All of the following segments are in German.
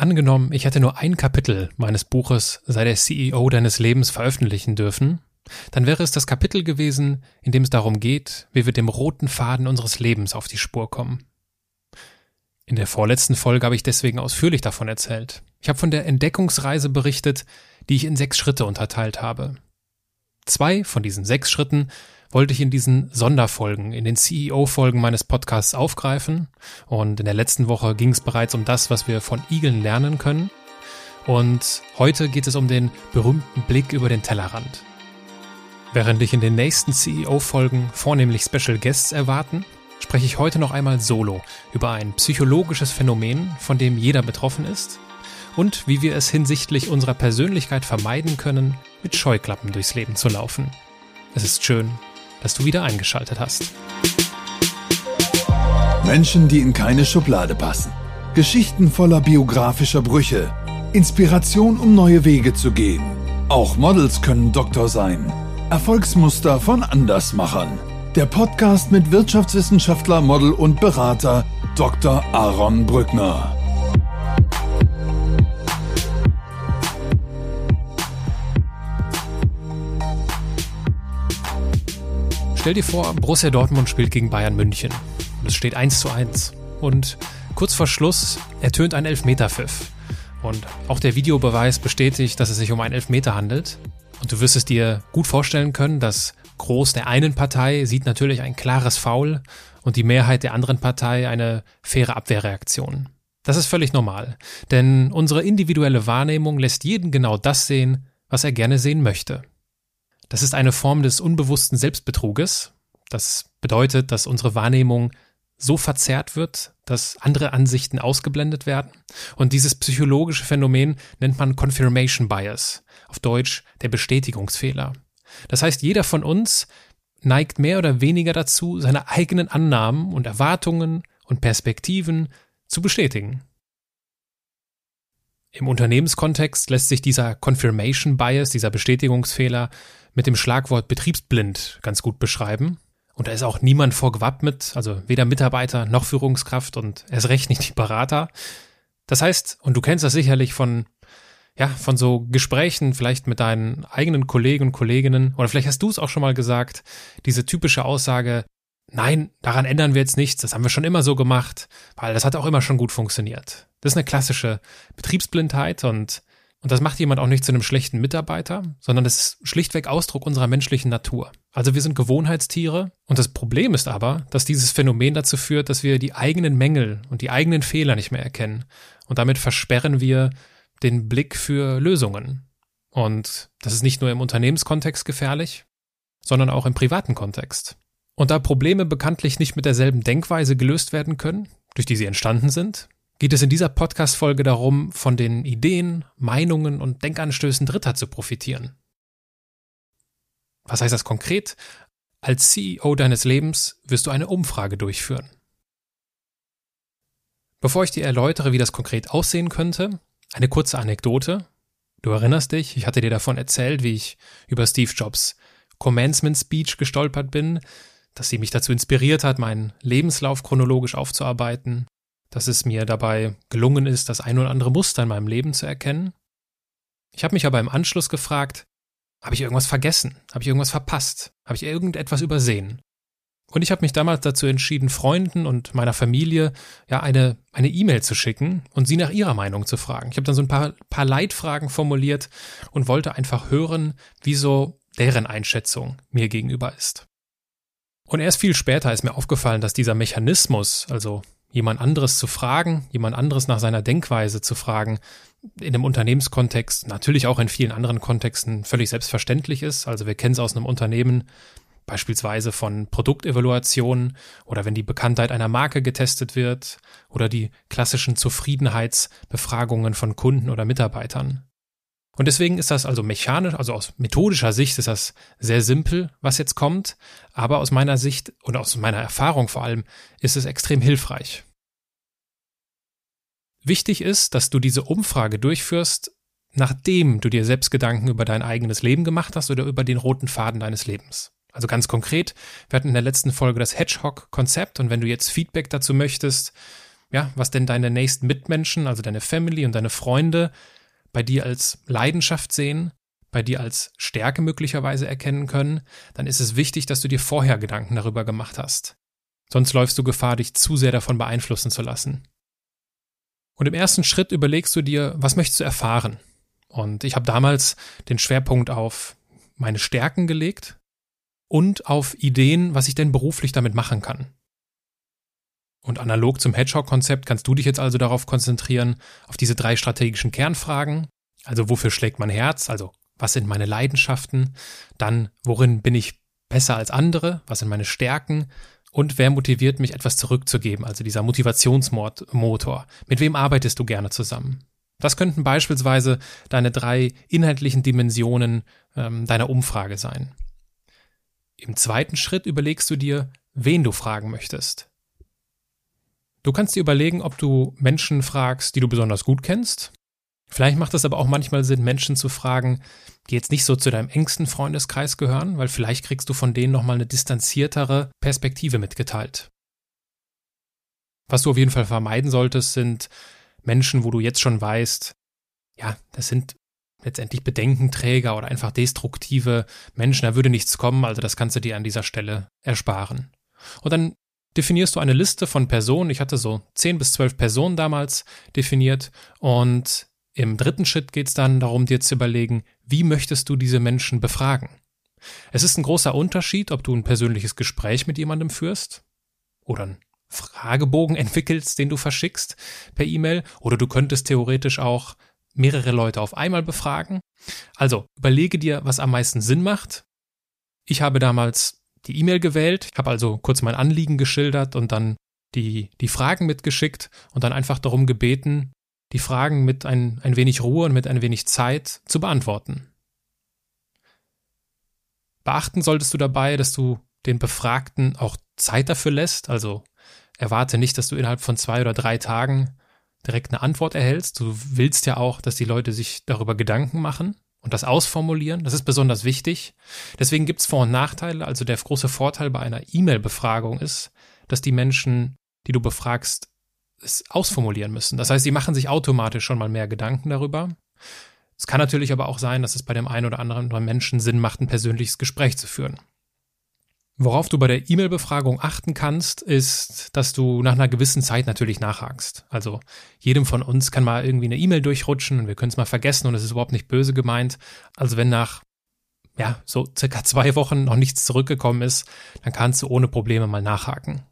Angenommen, ich hätte nur ein Kapitel meines Buches Sei der CEO deines Lebens veröffentlichen dürfen, dann wäre es das Kapitel gewesen, in dem es darum geht, wie wir dem roten Faden unseres Lebens auf die Spur kommen. In der vorletzten Folge habe ich deswegen ausführlich davon erzählt. Ich habe von der Entdeckungsreise berichtet, die ich in sechs Schritte unterteilt habe. Zwei von diesen sechs Schritten wollte ich in diesen Sonderfolgen, in den CEO-Folgen meines Podcasts aufgreifen. Und in der letzten Woche ging es bereits um das, was wir von Igeln lernen können. Und heute geht es um den berühmten Blick über den Tellerrand. Während dich in den nächsten CEO-Folgen vornehmlich Special Guests erwarten, spreche ich heute noch einmal solo über ein psychologisches Phänomen, von dem jeder betroffen ist und wie wir es hinsichtlich unserer Persönlichkeit vermeiden können, mit Scheuklappen durchs Leben zu laufen. Es ist schön, dass du wieder eingeschaltet hast. Menschen, die in keine Schublade passen. Geschichten voller biografischer Brüche. Inspiration, um neue Wege zu gehen. Auch Models können Doktor sein. Erfolgsmuster von Andersmachern. Der Podcast mit Wirtschaftswissenschaftler, Model und Berater Dr. Aaron Brückner. Stell dir vor, Borussia Dortmund spielt gegen Bayern München. Und es steht 1 zu 1. Und kurz vor Schluss ertönt ein Elfmeterpfiff. Und auch der Videobeweis bestätigt, dass es sich um einen Elfmeter handelt. Und du wirst es dir gut vorstellen können, dass Groß der einen Partei sieht natürlich ein klares Foul und die Mehrheit der anderen Partei eine faire Abwehrreaktion. Das ist völlig normal, denn unsere individuelle Wahrnehmung lässt jeden genau das sehen, was er gerne sehen möchte. Das ist eine Form des unbewussten Selbstbetruges. Das bedeutet, dass unsere Wahrnehmung so verzerrt wird, dass andere Ansichten ausgeblendet werden. Und dieses psychologische Phänomen nennt man Confirmation Bias, auf Deutsch der Bestätigungsfehler. Das heißt, jeder von uns neigt mehr oder weniger dazu, seine eigenen Annahmen und Erwartungen und Perspektiven zu bestätigen. Im Unternehmenskontext lässt sich dieser Confirmation Bias, dieser Bestätigungsfehler, mit dem Schlagwort betriebsblind ganz gut beschreiben. Und da ist auch niemand vorgewappnet, also weder Mitarbeiter noch Führungskraft und erst recht nicht die Berater. Das heißt, und du kennst das sicherlich von, ja, von so Gesprächen vielleicht mit deinen eigenen Kollegen und Kolleginnen, oder vielleicht hast du es auch schon mal gesagt, diese typische Aussage, nein, daran ändern wir jetzt nichts, das haben wir schon immer so gemacht, weil das hat auch immer schon gut funktioniert. Das ist eine klassische Betriebsblindheit und und das macht jemand auch nicht zu einem schlechten Mitarbeiter, sondern das ist schlichtweg Ausdruck unserer menschlichen Natur. Also wir sind Gewohnheitstiere und das Problem ist aber, dass dieses Phänomen dazu führt, dass wir die eigenen Mängel und die eigenen Fehler nicht mehr erkennen. Und damit versperren wir den Blick für Lösungen. Und das ist nicht nur im Unternehmenskontext gefährlich, sondern auch im privaten Kontext. Und da Probleme bekanntlich nicht mit derselben Denkweise gelöst werden können, durch die sie entstanden sind, geht es in dieser Podcast-Folge darum, von den Ideen, Meinungen und Denkanstößen Dritter zu profitieren. Was heißt das konkret? Als CEO deines Lebens wirst du eine Umfrage durchführen. Bevor ich dir erläutere, wie das konkret aussehen könnte, eine kurze Anekdote. Du erinnerst dich, ich hatte dir davon erzählt, wie ich über Steve Jobs Commencement Speech gestolpert bin, dass sie mich dazu inspiriert hat, meinen Lebenslauf chronologisch aufzuarbeiten dass es mir dabei gelungen ist, das ein oder andere Muster in meinem Leben zu erkennen. Ich habe mich aber im Anschluss gefragt, habe ich irgendwas vergessen? Habe ich irgendwas verpasst? Habe ich irgendetwas übersehen? Und ich habe mich damals dazu entschieden, Freunden und meiner Familie ja eine eine E-Mail zu schicken und sie nach ihrer Meinung zu fragen. Ich habe dann so ein paar, paar Leitfragen formuliert und wollte einfach hören, wieso deren Einschätzung mir gegenüber ist. Und erst viel später ist mir aufgefallen, dass dieser Mechanismus, also jemand anderes zu fragen, jemand anderes nach seiner Denkweise zu fragen, in einem Unternehmenskontext, natürlich auch in vielen anderen Kontexten völlig selbstverständlich ist. Also wir kennen es aus einem Unternehmen, beispielsweise von Produktevaluationen oder wenn die Bekanntheit einer Marke getestet wird oder die klassischen Zufriedenheitsbefragungen von Kunden oder Mitarbeitern. Und deswegen ist das also mechanisch, also aus methodischer Sicht ist das sehr simpel, was jetzt kommt, aber aus meiner Sicht und aus meiner Erfahrung vor allem ist es extrem hilfreich. Wichtig ist, dass du diese Umfrage durchführst, nachdem du dir selbst Gedanken über dein eigenes Leben gemacht hast oder über den roten Faden deines Lebens. Also ganz konkret, wir hatten in der letzten Folge das Hedgehog-Konzept und wenn du jetzt Feedback dazu möchtest, ja, was denn deine nächsten Mitmenschen, also deine Family und deine Freunde bei dir als Leidenschaft sehen, bei dir als Stärke möglicherweise erkennen können, dann ist es wichtig, dass du dir vorher Gedanken darüber gemacht hast. Sonst läufst du Gefahr, dich zu sehr davon beeinflussen zu lassen. Und im ersten Schritt überlegst du dir, was möchtest du erfahren? Und ich habe damals den Schwerpunkt auf meine Stärken gelegt und auf Ideen, was ich denn beruflich damit machen kann. Und analog zum Hedgehog-Konzept kannst du dich jetzt also darauf konzentrieren, auf diese drei strategischen Kernfragen. Also wofür schlägt mein Herz? Also was sind meine Leidenschaften? Dann worin bin ich besser als andere? Was sind meine Stärken? Und wer motiviert mich, etwas zurückzugeben? Also dieser Motivationsmotor. Mit wem arbeitest du gerne zusammen? Das könnten beispielsweise deine drei inhaltlichen Dimensionen ähm, deiner Umfrage sein. Im zweiten Schritt überlegst du dir, wen du fragen möchtest. Du kannst dir überlegen, ob du Menschen fragst, die du besonders gut kennst. Vielleicht macht es aber auch manchmal Sinn, Menschen zu fragen, die jetzt nicht so zu deinem engsten Freundeskreis gehören, weil vielleicht kriegst du von denen nochmal eine distanziertere Perspektive mitgeteilt. Was du auf jeden Fall vermeiden solltest, sind Menschen, wo du jetzt schon weißt, ja, das sind letztendlich Bedenkenträger oder einfach destruktive Menschen, da würde nichts kommen, also das kannst du dir an dieser Stelle ersparen. Und dann definierst du eine Liste von Personen, ich hatte so 10 bis 12 Personen damals definiert und im dritten Schritt geht es dann darum, dir zu überlegen, wie möchtest du diese Menschen befragen? Es ist ein großer Unterschied, ob du ein persönliches Gespräch mit jemandem führst oder einen Fragebogen entwickelst, den du verschickst per E-Mail, oder du könntest theoretisch auch mehrere Leute auf einmal befragen. Also überlege dir, was am meisten Sinn macht. Ich habe damals die E-Mail gewählt, habe also kurz mein Anliegen geschildert und dann die, die Fragen mitgeschickt und dann einfach darum gebeten, die Fragen mit ein, ein wenig Ruhe und mit ein wenig Zeit zu beantworten. Beachten solltest du dabei, dass du den Befragten auch Zeit dafür lässt, also erwarte nicht, dass du innerhalb von zwei oder drei Tagen direkt eine Antwort erhältst. Du willst ja auch, dass die Leute sich darüber Gedanken machen und das ausformulieren. Das ist besonders wichtig. Deswegen gibt es Vor- und Nachteile. Also der große Vorteil bei einer E-Mail-Befragung ist, dass die Menschen, die du befragst, es ausformulieren müssen. Das heißt, sie machen sich automatisch schon mal mehr Gedanken darüber. Es kann natürlich aber auch sein, dass es bei dem einen oder anderen Menschen Sinn macht, ein persönliches Gespräch zu führen. Worauf du bei der E-Mail-Befragung achten kannst, ist, dass du nach einer gewissen Zeit natürlich nachhakst. Also jedem von uns kann mal irgendwie eine E-Mail durchrutschen und wir können es mal vergessen und es ist überhaupt nicht böse gemeint. Also wenn nach ja, so circa zwei Wochen noch nichts zurückgekommen ist, dann kannst du ohne Probleme mal nachhaken.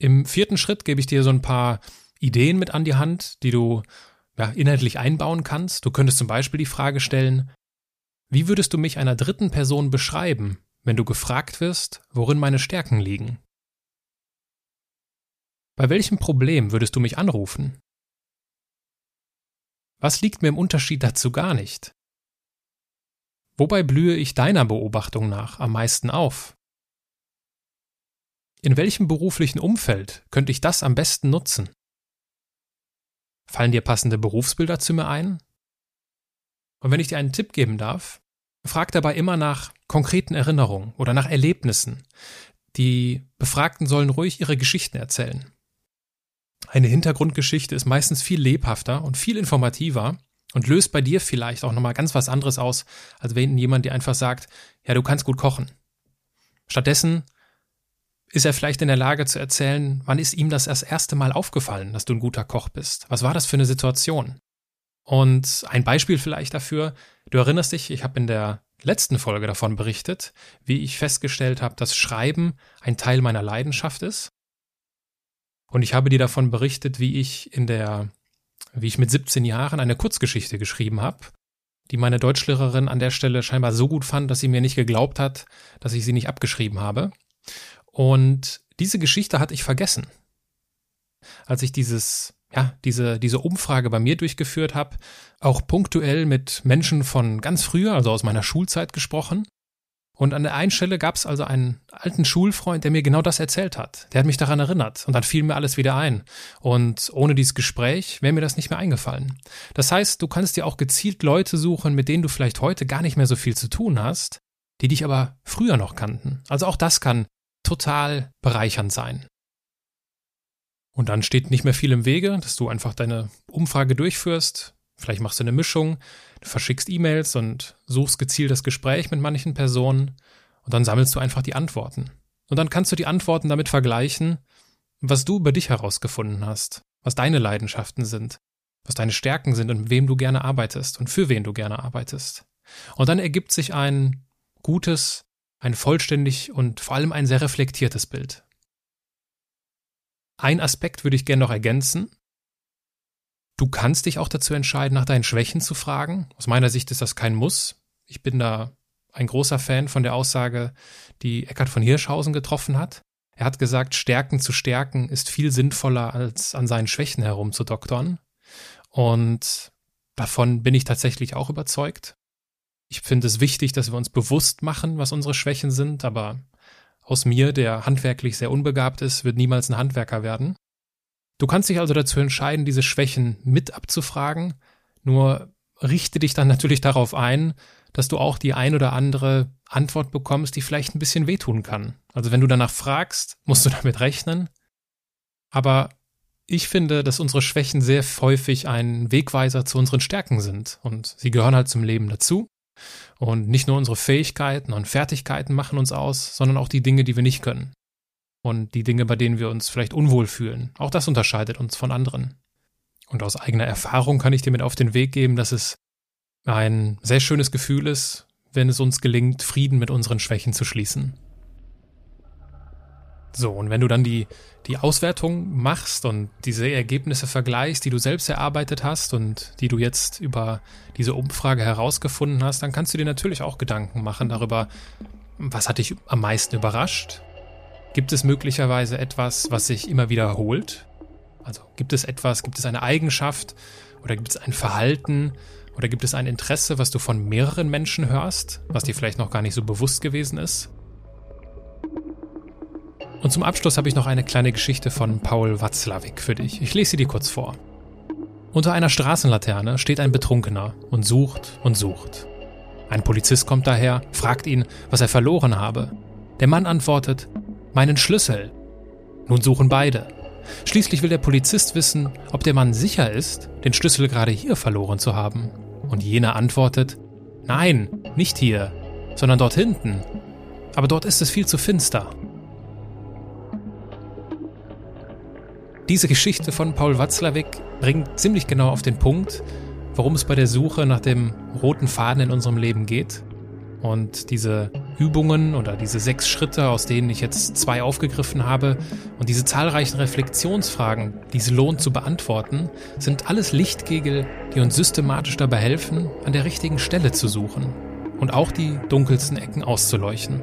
Im vierten Schritt gebe ich dir so ein paar Ideen mit an die Hand, die du ja, inhaltlich einbauen kannst. Du könntest zum Beispiel die Frage stellen, wie würdest du mich einer dritten Person beschreiben, wenn du gefragt wirst, worin meine Stärken liegen? Bei welchem Problem würdest du mich anrufen? Was liegt mir im Unterschied dazu gar nicht? Wobei blühe ich deiner Beobachtung nach am meisten auf? In welchem beruflichen Umfeld könnte ich das am besten nutzen? Fallen dir passende Berufsbilder zu mir ein? Und wenn ich dir einen Tipp geben darf, frag dabei immer nach konkreten Erinnerungen oder nach Erlebnissen. Die Befragten sollen ruhig ihre Geschichten erzählen. Eine Hintergrundgeschichte ist meistens viel lebhafter und viel informativer und löst bei dir vielleicht auch nochmal ganz was anderes aus, als wenn jemand dir einfach sagt, ja, du kannst gut kochen. Stattdessen ist er vielleicht in der Lage zu erzählen, wann ist ihm das das erste Mal aufgefallen, dass du ein guter Koch bist? Was war das für eine Situation? Und ein Beispiel vielleicht dafür, du erinnerst dich, ich habe in der letzten Folge davon berichtet, wie ich festgestellt habe, dass Schreiben ein Teil meiner Leidenschaft ist. Und ich habe dir davon berichtet, wie ich in der, wie ich mit 17 Jahren eine Kurzgeschichte geschrieben habe, die meine Deutschlehrerin an der Stelle scheinbar so gut fand, dass sie mir nicht geglaubt hat, dass ich sie nicht abgeschrieben habe. Und diese Geschichte hatte ich vergessen. Als ich dieses ja, diese, diese Umfrage bei mir durchgeführt habe, auch punktuell mit Menschen von ganz früher, also aus meiner Schulzeit gesprochen. Und an der einen Stelle gab es also einen alten Schulfreund, der mir genau das erzählt hat. Der hat mich daran erinnert und dann fiel mir alles wieder ein. Und ohne dieses Gespräch wäre mir das nicht mehr eingefallen. Das heißt, du kannst dir auch gezielt Leute suchen, mit denen du vielleicht heute gar nicht mehr so viel zu tun hast, die dich aber früher noch kannten. Also auch das kann total bereichernd sein. Und dann steht nicht mehr viel im Wege, dass du einfach deine Umfrage durchführst. Vielleicht machst du eine Mischung, du verschickst E-Mails und suchst gezielt das Gespräch mit manchen Personen und dann sammelst du einfach die Antworten. Und dann kannst du die Antworten damit vergleichen, was du über dich herausgefunden hast, was deine Leidenschaften sind, was deine Stärken sind und mit wem du gerne arbeitest und für wen du gerne arbeitest. Und dann ergibt sich ein gutes, ein vollständig und vor allem ein sehr reflektiertes Bild. Ein Aspekt würde ich gerne noch ergänzen. Du kannst dich auch dazu entscheiden, nach deinen Schwächen zu fragen. Aus meiner Sicht ist das kein Muss. Ich bin da ein großer Fan von der Aussage, die Eckhard von Hirschhausen getroffen hat. Er hat gesagt, Stärken zu stärken ist viel sinnvoller, als an seinen Schwächen herumzudoktern. Und davon bin ich tatsächlich auch überzeugt. Ich finde es wichtig, dass wir uns bewusst machen, was unsere Schwächen sind, aber aus mir, der handwerklich sehr unbegabt ist, wird niemals ein Handwerker werden. Du kannst dich also dazu entscheiden, diese Schwächen mit abzufragen, nur richte dich dann natürlich darauf ein, dass du auch die ein oder andere Antwort bekommst, die vielleicht ein bisschen wehtun kann. Also wenn du danach fragst, musst du damit rechnen. Aber ich finde, dass unsere Schwächen sehr häufig ein Wegweiser zu unseren Stärken sind und sie gehören halt zum Leben dazu. Und nicht nur unsere Fähigkeiten und Fertigkeiten machen uns aus, sondern auch die Dinge, die wir nicht können. Und die Dinge, bei denen wir uns vielleicht unwohl fühlen. Auch das unterscheidet uns von anderen. Und aus eigener Erfahrung kann ich dir mit auf den Weg geben, dass es ein sehr schönes Gefühl ist, wenn es uns gelingt, Frieden mit unseren Schwächen zu schließen. So, und wenn du dann die, die Auswertung machst und diese Ergebnisse vergleichst, die du selbst erarbeitet hast und die du jetzt über diese Umfrage herausgefunden hast, dann kannst du dir natürlich auch Gedanken machen darüber, was hat dich am meisten überrascht? Gibt es möglicherweise etwas, was sich immer wiederholt? Also gibt es etwas, gibt es eine Eigenschaft oder gibt es ein Verhalten oder gibt es ein Interesse, was du von mehreren Menschen hörst, was dir vielleicht noch gar nicht so bewusst gewesen ist? Und zum Abschluss habe ich noch eine kleine Geschichte von Paul Watzlawick für dich. Ich lese sie dir kurz vor. Unter einer Straßenlaterne steht ein Betrunkener und sucht und sucht. Ein Polizist kommt daher, fragt ihn, was er verloren habe. Der Mann antwortet, meinen Schlüssel. Nun suchen beide. Schließlich will der Polizist wissen, ob der Mann sicher ist, den Schlüssel gerade hier verloren zu haben. Und jener antwortet, nein, nicht hier, sondern dort hinten. Aber dort ist es viel zu finster. Diese Geschichte von Paul Watzlawick bringt ziemlich genau auf den Punkt, worum es bei der Suche nach dem roten Faden in unserem Leben geht. Und diese Übungen oder diese sechs Schritte, aus denen ich jetzt zwei aufgegriffen habe, und diese zahlreichen Reflexionsfragen, die es lohnt zu beantworten, sind alles Lichtkegel, die uns systematisch dabei helfen, an der richtigen Stelle zu suchen und auch die dunkelsten Ecken auszuleuchten.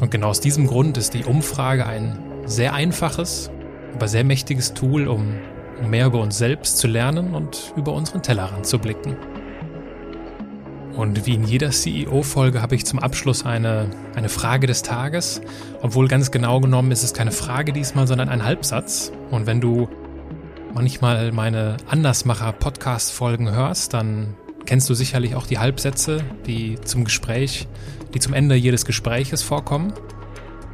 Und genau aus diesem Grund ist die Umfrage ein sehr einfaches aber sehr mächtiges Tool, um, mehr über uns selbst zu lernen und über unseren Tellerrand zu blicken. Und wie in jeder CEO-Folge habe ich zum Abschluss eine, eine Frage des Tages. Obwohl ganz genau genommen ist es keine Frage diesmal, sondern ein Halbsatz. Und wenn du manchmal meine Andersmacher-Podcast-Folgen hörst, dann kennst du sicherlich auch die Halbsätze, die zum Gespräch, die zum Ende jedes Gespräches vorkommen.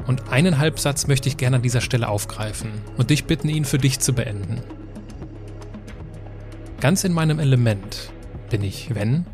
Und einen Halbsatz möchte ich gerne an dieser Stelle aufgreifen und dich bitten, ihn für dich zu beenden. Ganz in meinem Element bin ich, wenn